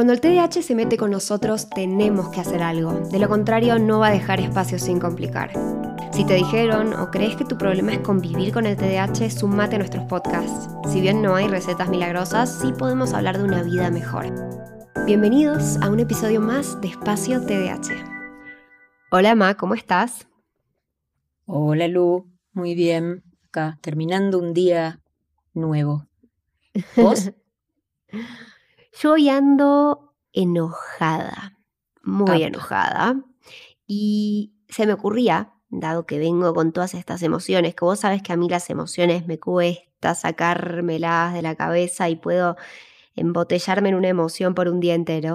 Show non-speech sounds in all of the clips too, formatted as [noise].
Cuando el TDAH se mete con nosotros, tenemos que hacer algo. De lo contrario, no va a dejar espacio sin complicar. Si te dijeron o crees que tu problema es convivir con el TDAH, sumate a nuestros podcasts. Si bien no hay recetas milagrosas, sí podemos hablar de una vida mejor. Bienvenidos a un episodio más de Espacio TDAH. Hola, Ma, ¿cómo estás? Hola, Lu. Muy bien. Acá, terminando un día nuevo. ¿Vos? [laughs] Yo hoy ando enojada, muy enojada. Y se me ocurría, dado que vengo con todas estas emociones, que vos sabes que a mí las emociones me cuesta sacármelas de la cabeza y puedo embotellarme en una emoción por un día entero.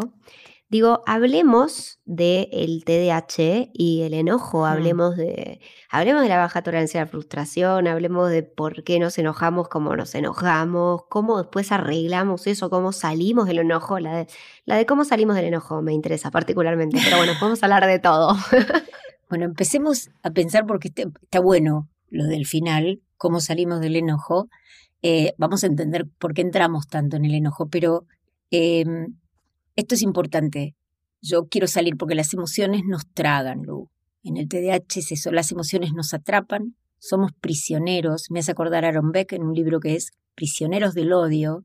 Digo, hablemos del TDAH y el enojo, hablemos, de, hablemos de la baja tolerancia a la frustración, hablemos de por qué nos enojamos, cómo nos enojamos, cómo después arreglamos eso, cómo salimos del enojo. La de, la de cómo salimos del enojo me interesa particularmente, pero bueno, podemos hablar de todo. [laughs] bueno, empecemos a pensar porque está, bueno lo del final, cómo salimos del enojo. Eh, vamos a entender por qué entramos tanto en el enojo, pero... Em, esto es importante. Yo quiero salir porque las emociones nos tragan, Lu. En el TDAH es eso, las emociones nos atrapan, somos prisioneros. Me hace acordar a Aaron Beck en un libro que es Prisioneros del Odio,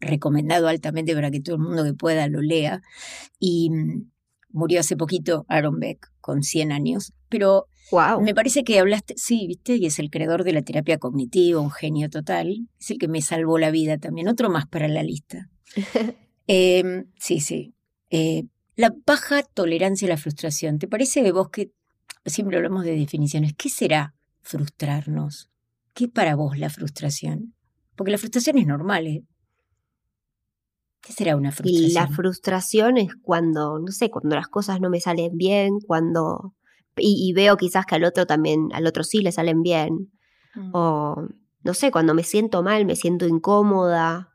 recomendado altamente para que todo el mundo que pueda lo lea. Y mm, murió hace poquito Aaron Beck, con 100 años. Pero me parece que hablaste, sí, viste, y es el creador de la terapia cognitiva, un genio total. Es el que me salvó la vida también. Otro más para la lista. [laughs] Em, sí, sí. Eh, la baja tolerancia a la frustración. ¿Te parece de vos que siempre hablamos de definiciones? ¿Qué será frustrarnos? ¿Qué para vos la frustración? Porque la frustración es normal, ¿eh? ¿Qué será una frustración? Y la frustración es cuando, no sé, cuando las cosas no me salen bien, cuando. Y, veo quizás que al otro también, al otro sí le salen bien. Mm. O, no sé, cuando me siento mal, me siento incómoda,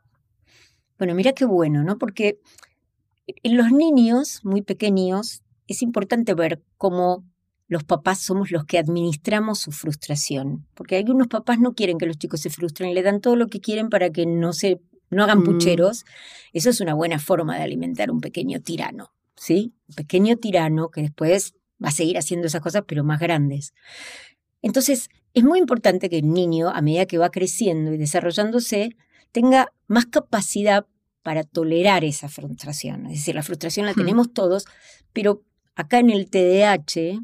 bueno, mira qué bueno, ¿no? Porque en los niños muy pequeños es importante ver cómo los papás somos los que administramos su frustración, porque algunos papás no quieren que los chicos se frustren, le dan todo lo que quieren para que no se no hagan mm. pucheros. Eso es una buena forma de alimentar un pequeño tirano, ¿sí? Un pequeño tirano que después va a seguir haciendo esas cosas pero más grandes. Entonces, es muy importante que el niño, a medida que va creciendo y desarrollándose, tenga más capacidad para tolerar esa frustración. Es decir, la frustración la hmm. tenemos todos, pero acá en el TDAH,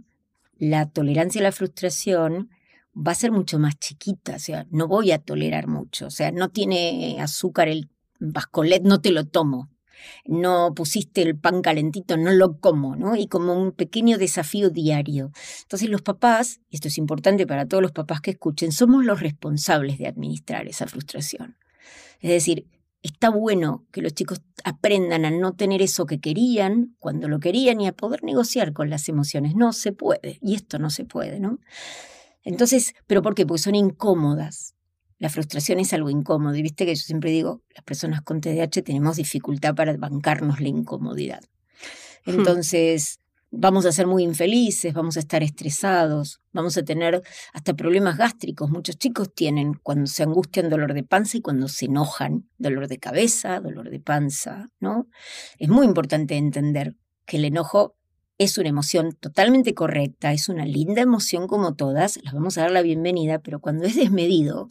la tolerancia a la frustración va a ser mucho más chiquita, o sea, no voy a tolerar mucho, o sea, no tiene azúcar el bascolet, no te lo tomo, no pusiste el pan calentito, no lo como, ¿no? Y como un pequeño desafío diario. Entonces los papás, esto es importante para todos los papás que escuchen, somos los responsables de administrar esa frustración. Es decir, está bueno que los chicos aprendan a no tener eso que querían cuando lo querían y a poder negociar con las emociones. No se puede, y esto no se puede, ¿no? Entonces, ¿pero por qué? Porque son incómodas. La frustración es algo incómodo. Y viste que yo siempre digo, las personas con TDAH tenemos dificultad para bancarnos la incomodidad. Hmm. Entonces, vamos a ser muy infelices, vamos a estar estresados, vamos a tener hasta problemas gástricos. Muchos chicos tienen cuando se angustian dolor de panza y cuando se enojan dolor de cabeza, dolor de panza, ¿no? Es muy importante entender que el enojo es una emoción totalmente correcta, es una linda emoción como todas, las vamos a dar la bienvenida, pero cuando es desmedido,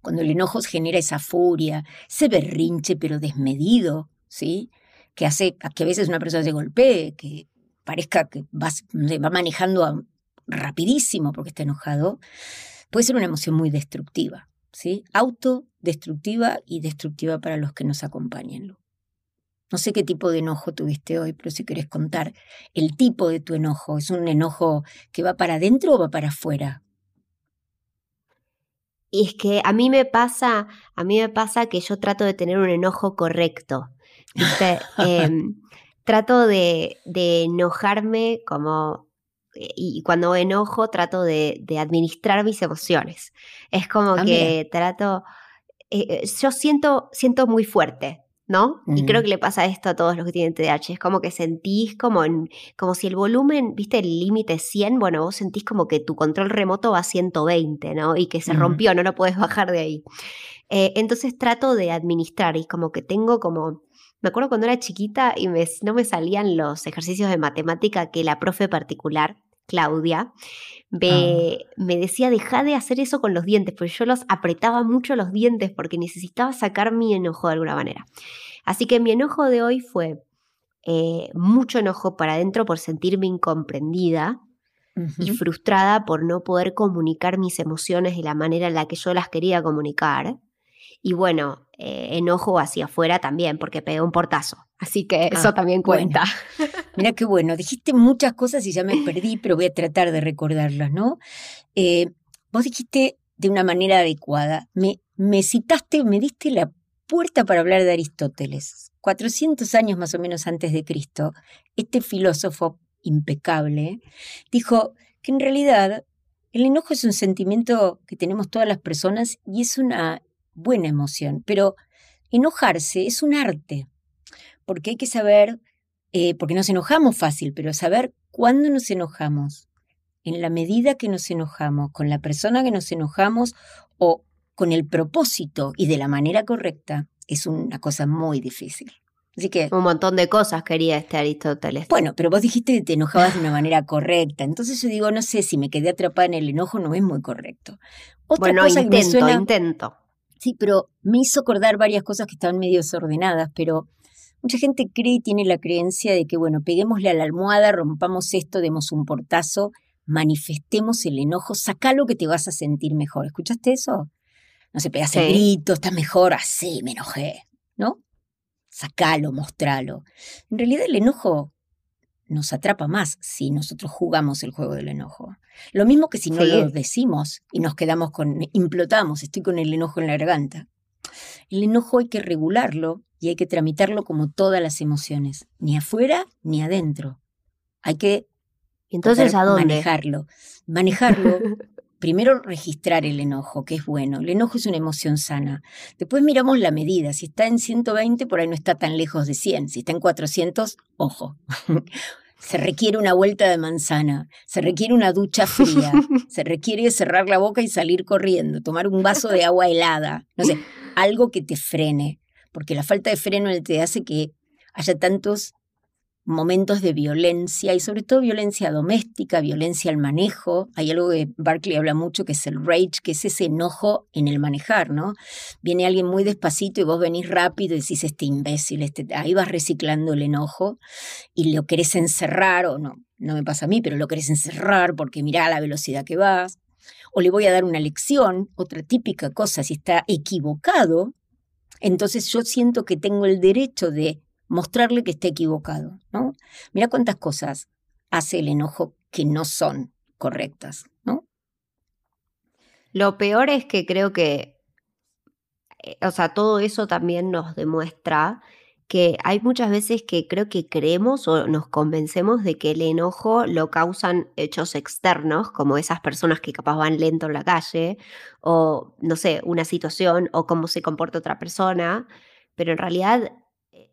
cuando el enojo genera esa furia, ese berrinche pero desmedido, ¿sí? que hace que a veces una persona se golpee, que parezca que va, va manejando rapidísimo porque está enojado, puede ser una emoción muy destructiva, ¿sí? Autodestructiva y destructiva para los que nos acompañan. No sé qué tipo de enojo tuviste hoy, pero si querés contar el tipo de tu enojo, ¿es un enojo que va para adentro o va para afuera? Y es que a mí me pasa, a mí me pasa que yo trato de tener un enojo correcto. ¿viste? [laughs] Em, trato de, enojarme como eh, y cuando enojo trato de, administrar mis emociones. Es como ah, que trato, eh, eh, yo siento, siento muy fuerte, ¿no? Y creo que le pasa esto a todos los que tienen TDAH, es como que sentís como, como si el volumen, viste, el límite 100, bueno, vos sentís como que tu control remoto va a 120, ¿no? Y que se rompió, no lo puedes bajar de ahí. entonces trato de administrar y como que tengo como Me acuerdo cuando era chiquita y no me salían los ejercicios de matemática que la profe particular, Claudia, me, ah. me, decía, deja de hacer eso con los dientes, porque yo los apretaba mucho los dientes porque necesitaba sacar mi enojo de alguna manera. Así que mi enojo de hoy fue eh, mucho enojo para adentro por sentirme incomprendida y frustrada por no poder comunicar mis emociones de la manera en la que yo las quería comunicar. Y bueno, eh, enojo hacia afuera también, porque pegué un portazo. Así que eso ah, también cuenta. [laughs] Mira qué bueno, dijiste muchas cosas y ya me perdí, pero voy a tratar de recordarlas, ¿no? Eh, vos dijiste de una manera adecuada, me, me citaste, me diste la puerta para hablar de Aristóteles. 400 años más o menos antes de Cristo, este filósofo impecable dijo que en realidad el enojo es un sentimiento que tenemos todas las personas y es una buena emoción, pero enojarse es un arte, porque hay que saber, eh, porque nos enojamos fácil, pero saber cuándo nos enojamos, en la medida que nos enojamos, con la persona que nos enojamos o con el propósito y de la manera correcta, es una cosa muy difícil. Así que. Un montón de cosas quería este Aristóteles. Bueno, pero vos dijiste que te enojabas de una manera correcta. Entonces yo digo, no sé, si me quedé atrapada en el enojo no es muy correcto. Otra bueno, cosa intento, que me intento. Sí, pero me hizo acordar varias cosas que estaban medio desordenadas, pero mucha gente cree y tiene la creencia de que, bueno, peguémosle a la almohada, rompamos esto, demos un portazo, manifestemos el enojo, saca lo que te vas a sentir mejor. ¿Escuchaste eso? No se pegas el grito, estás mejor, así me enojé, ¿no? sacalo, mostralo. En realidad el enojo nos atrapa más si nosotros jugamos el juego del enojo. Lo mismo que si no lo decimos y nos quedamos con, implotamos, estoy con el enojo en la garganta. El enojo hay que regularlo y hay que tramitarlo como todas las emociones, ni afuera ni adentro. Hay que entonces ¿a dónde? manejarlo. Manejarlo [laughs] primero registrar el enojo, que es bueno. El enojo es una emoción sana. Después miramos la medida. Si está en 120, por ahí no está tan lejos de 100. Si está en 400, ojo. [laughs] Se requiere una vuelta de manzana, se requiere una ducha fría, [laughs] se requiere cerrar la boca y salir corriendo, tomar un vaso de agua helada, no sé, algo que te frene, porque la falta de freno te hace que haya tantos momentos de violencia y sobre todo violencia doméstica, violencia al manejo. Hay algo que Barclay habla mucho que es el rage, que es ese enojo en el manejar, ¿no? Viene alguien muy despacito y vos venís rápido y decís este imbécil, este, ahí vas reciclando el enojo y lo querés encerrar o no, no me pasa a mí, pero lo querés encerrar porque mirá la velocidad que vas. O le voy a dar una lección, otra típica cosa, si está equivocado, entonces yo siento que tengo el derecho de mostrarle que está equivocado, ¿no? Mira cuántas cosas hace el enojo que no son correctas, ¿no? Lo peor es que creo que, eh, o sea, todo eso también nos demuestra que hay muchas veces que creo que creemos o nos convencemos de que el enojo lo causan hechos externos, como esas personas que capaz van lento en la calle, o no sé, una situación, o cómo se comporta otra persona, pero en realidad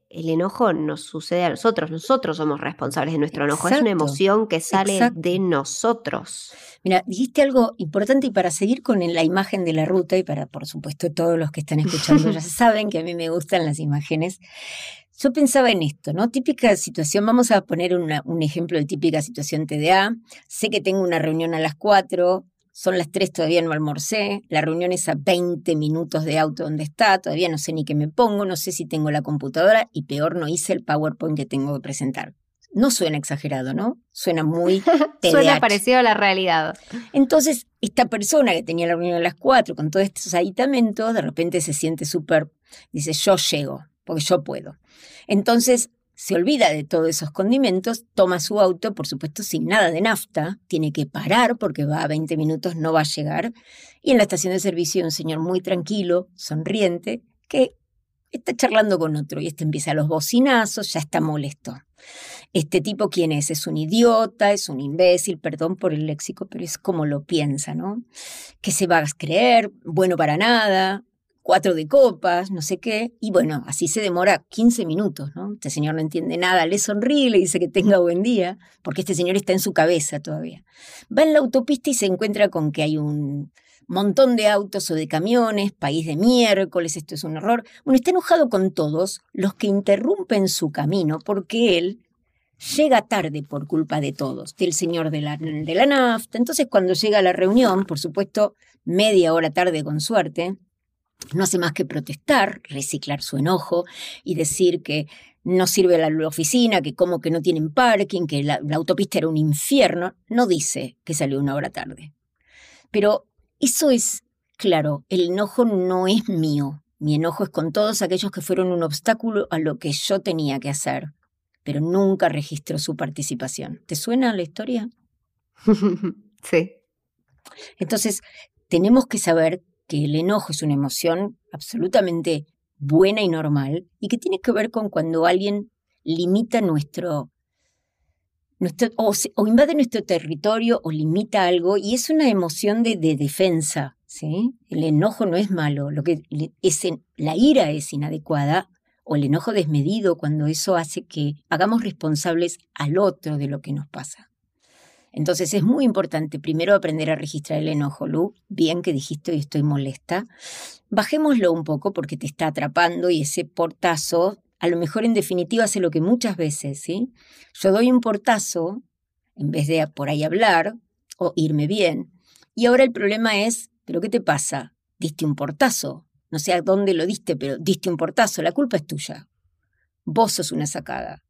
el enojo nos sucede a nosotros, nosotros somos responsables de nuestro enojo, es una emoción que sale de nosotros. Mira, dijiste algo importante y para seguir con la imagen de la ruta y para, por supuesto, todos los que están escuchando ya [laughs] saben que a mí me gustan las imágenes. Yo pensaba en esto, ¿no? Típica situación, vamos a poner un ejemplo de típica situación TDA. Sé que tengo una reunión a las 4, son las 3, todavía no almorcé, la reunión es a 20 minutos de auto donde está, todavía no sé ni qué me pongo, no sé si tengo la computadora y peor no hice el PowerPoint que tengo que presentar. No suena exagerado, ¿no? Suena muy [laughs] Suena parecido a la realidad. Entonces, esta persona que tenía la reunión a las 4 con todos estos aditamentos, de repente se siente súper, dice, yo llego, porque yo puedo. Entonces, se olvida de todos esos condimentos, toma su auto, por supuesto sin nada de nafta, tiene que parar porque va a 20 minutos, no va a llegar, y en la estación de servicio hay un señor muy tranquilo, sonriente, que está charlando con otro y este empieza a los bocinazos, ya está molesto. Este tipo, ¿quién es? Es un idiota, es un imbécil, perdón por el léxico, pero es como lo piensa, ¿no? Que se va a creer, bueno para nada, cuatro de copas, no sé qué, y bueno, así se demora 15 minutos, ¿no? Este señor no entiende nada, le sonríe, le dice que tenga buen día, porque este señor está en su cabeza todavía. Va en la autopista y se encuentra con que hay un montón de autos o de camiones, país de miércoles, esto es un error. Bueno, está enojado con todos los que interrumpen su camino porque él llega tarde por culpa de todos, del señor de la, de la nafta. Entonces, cuando llega a la reunión, por supuesto, media hora tarde con suerte, no hace más que protestar, reciclar su enojo y decir que no sirve la, oficina, que como que no tienen parking, que la, autopista era un infierno. No dice que salió una hora tarde. Pero eso es, claro, el enojo no es mío. Mi enojo es con todos aquellos que fueron un obstáculo a lo que yo tenía que hacer, pero nunca registró su participación. ¿Te suena la historia? [laughs] sí. Entonces, tenemos que saber que el enojo es una emoción absolutamente buena y normal y que tiene que ver con cuando alguien limita nuestro, nuestro o, invade nuestro territorio o limita algo y es una emoción de, defensa. ¿sí? El enojo no es malo, lo que es, la ira es inadecuada o el enojo desmedido cuando eso hace que hagamos responsables al otro de lo que nos pasa. Entonces es muy importante primero aprender a registrar el enojo, Lu. Bien que dijiste hoy estoy molesta. Bajémoslo un poco porque te está atrapando y ese portazo, a lo mejor en definitiva hace lo que muchas veces, ¿sí? Yo doy un portazo en vez de por ahí hablar o irme bien. Y ahora el problema es, ¿pero qué te pasa? Diste un portazo. No sé a dónde lo diste, pero diste un portazo. La culpa es tuya. Vos sos una sacada.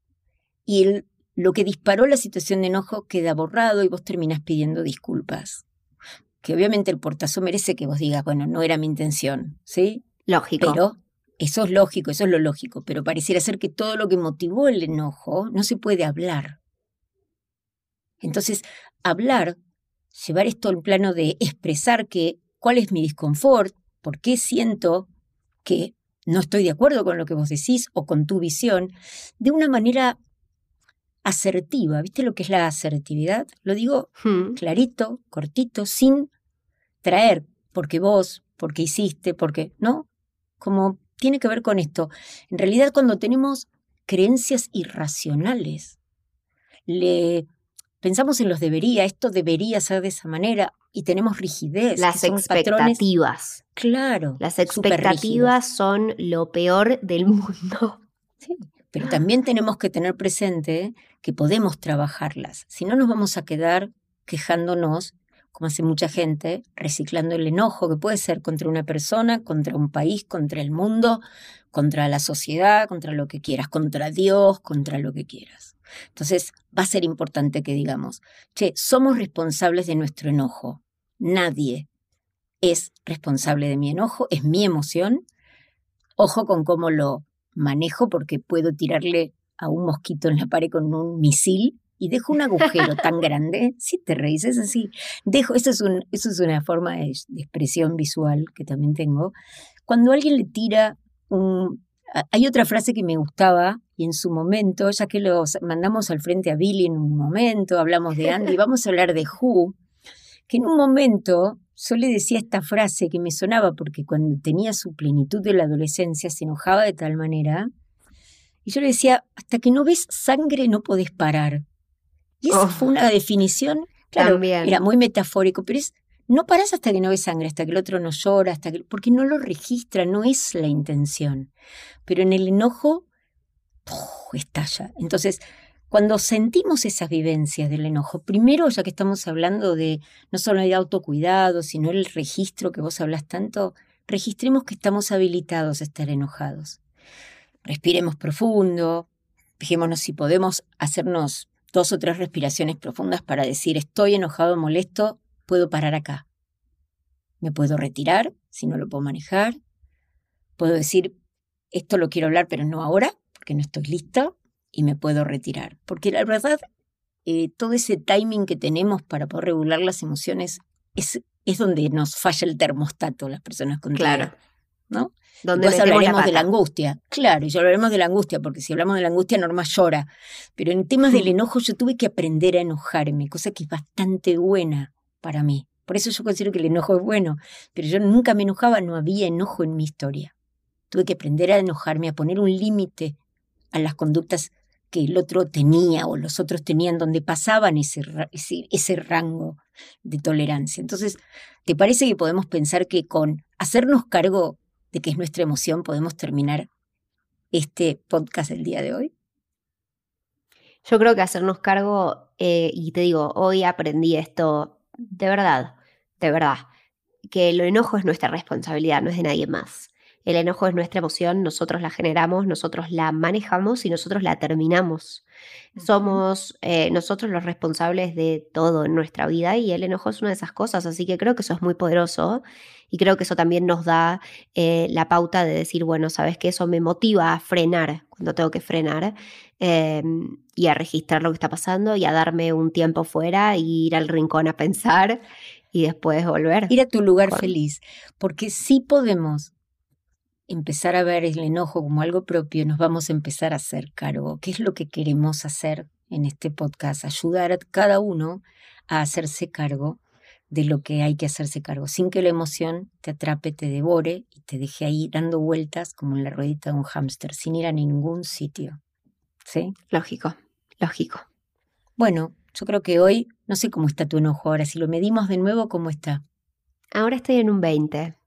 Y el lo que disparó la situación de enojo queda borrado y vos terminás pidiendo disculpas. Que obviamente el portazo merece que vos digas, bueno, no era mi intención, ¿sí? Lógico. Pero eso es lógico, eso es lo lógico, pero pareciera ser que todo lo que motivó el enojo no se puede hablar. Entonces, hablar, llevar esto al plano de expresar que cuál es mi disconfort, por qué siento que no estoy de acuerdo con lo que vos decís o con tu visión, de una manera asertiva. ¿Viste lo que es la asertividad? Lo digo hmm. clarito, cortito, sin traer porque vos, porque hiciste, porque, ¿no? Como tiene que ver con esto. En realidad, cuando tenemos creencias irracionales, le pensamos en los debería, esto debería ser de esa manera, y tenemos rigidez. Las expectativas. claro. Las expectativas son lo peor del [laughs] mundo. Sí. Pero también tenemos que tener presente que podemos trabajarlas. Si no, nos vamos a quedar quejándonos, como hace mucha gente, reciclando el enojo que puede ser contra una persona, contra un país, contra el mundo, contra la sociedad, contra lo que quieras, contra Dios, contra lo que quieras. Entonces, va a ser importante que digamos, che, somos responsables de nuestro enojo. Nadie es responsable de mi enojo, es mi emoción. Ojo con cómo lo manejo porque puedo tirarle a un mosquito en la pared con un misil y dejo un agujero tan [laughs] grande, si te reís, es así. Dejo, eso es, un, eso es una forma de, expresión visual que también tengo. Cuando alguien le tira un... Hay otra frase que me gustaba y en su momento, ya que lo mandamos al frente a Billy en un momento, hablamos de Andy, [laughs] vamos a hablar de Who, que en un momento yo le decía esta frase que me sonaba porque cuando tenía su plenitud de la adolescencia se enojaba de tal manera. Y yo le decía, hasta que no ves sangre no podés parar. Y esa fue una definición, claro, era muy metafórico, pero es, no paras hasta que no ves sangre, hasta que el otro no llora, hasta que, porque no lo registra, no es la intención. Pero en el enojo, estalla. Entonces, cuando sentimos esas vivencias del enojo, primero, ya que estamos hablando de no solo de autocuidado, sino el registro que vos hablas tanto, registremos que estamos habilitados a estar enojados. Respiremos profundo, fijémonos si podemos hacernos dos o tres respiraciones profundas para decir estoy enojado, molesto, puedo parar acá. Me puedo retirar si no lo puedo manejar. Puedo decir esto lo quiero hablar, pero no ahora, porque no estoy lista y me puedo retirar. Porque la verdad, eh, todo ese timing que tenemos para poder regular las emociones es, es donde nos falla el termostato las personas con Claro. ¿No? Donde hablaremos de la angustia. Claro, y hablaremos de la angustia, porque si hablamos de la angustia, Norma llora. Pero en temas del enojo, yo tuve que aprender a enojarme, cosa que es bastante buena para mí. Por eso yo considero que el enojo es bueno. Pero yo nunca me enojaba, no había enojo en mi historia. Tuve que aprender a enojarme, a poner un límite a las conductas que el otro tenía o los otros tenían, donde pasaban ese, ese, ese rango de tolerancia. Entonces, ¿te parece que podemos pensar que con hacernos cargo de que es nuestra emoción podemos terminar este podcast el día de hoy? Yo creo que hacernos cargo, eh, y te digo, hoy aprendí esto de verdad, de verdad, que el enojo es nuestra responsabilidad, no es de nadie más. El enojo es nuestra emoción, nosotros la generamos, nosotros la manejamos y nosotros la terminamos. Somos eh, nosotros los responsables de todo en nuestra vida y el enojo es una de esas cosas, así que creo que eso es muy poderoso y creo que eso también nos da eh, la pauta de decir, bueno, sabes que eso me motiva a frenar cuando tengo que frenar em, y a registrar lo que está pasando y a darme un tiempo fuera e ir al rincón a pensar y después volver. Ir a tu lugar feliz, porque sí podemos empezar a ver el enojo como algo propio, nos vamos a empezar a hacer cargo. ¿Qué es lo que queremos hacer en este podcast? Ayudar a cada uno a hacerse cargo de lo que hay que hacerse cargo, sin que la emoción te atrape, te devore y te deje ahí dando vueltas como en la ruedita de un hámster, sin ir a ningún sitio. ¿Sí? Lógico, lógico. Bueno, yo creo que hoy, no sé cómo está tu enojo ahora, si lo medimos de nuevo, ¿cómo está? Ahora estoy en un 20.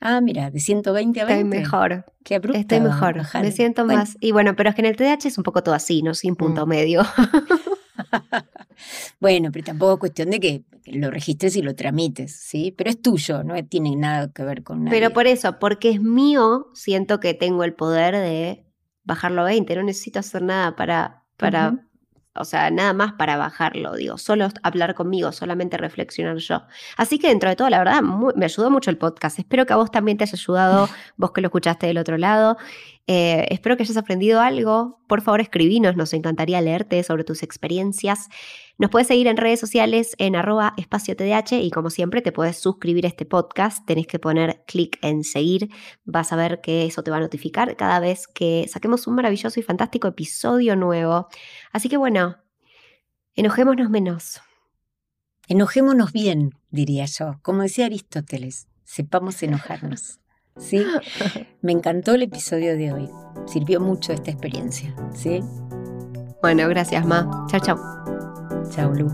Ah, mira, de 120 a 20. Estoy mejor. Qué abrupto. Estoy mejor. Me siento más. Y bueno, pero es que en el TDAH es un poco todo así, ¿no? Sin punto mm. medio. [laughs] bueno, pero tampoco es cuestión de que lo registres y lo tramites, ¿sí? Pero es tuyo, no tiene nada que ver con nadie. Pero por eso, porque es mío, siento que tengo el poder de bajarlo a 20. No necesito hacer nada para, para o sea, nada más para bajarlo, digo, solo hablar conmigo, solamente reflexionar yo. Así que dentro de todo, la verdad, me ayudó mucho el podcast. Espero que a vos también te haya ayudado, vos que lo escuchaste del otro lado. Eh, espero que hayas aprendido algo. Por favor, escribinos, nos encantaría leerte sobre tus experiencias. Nos puedes seguir en redes sociales en arroba espacio TDH y como siempre te puedes suscribir a este podcast. Tenés que poner clic en seguir. Vas a ver que eso te va a notificar cada vez que saquemos un maravilloso y fantástico episodio nuevo. Así que bueno, enojémonos menos. Enojémonos bien, diría yo. Como decía Aristóteles, sepamos enojarnos. ¿Sí? Me encantó el episodio de hoy. Sirvió mucho esta experiencia. ¿Sí? Bueno, gracias, Ma. Chao, chao. Chao, Lu.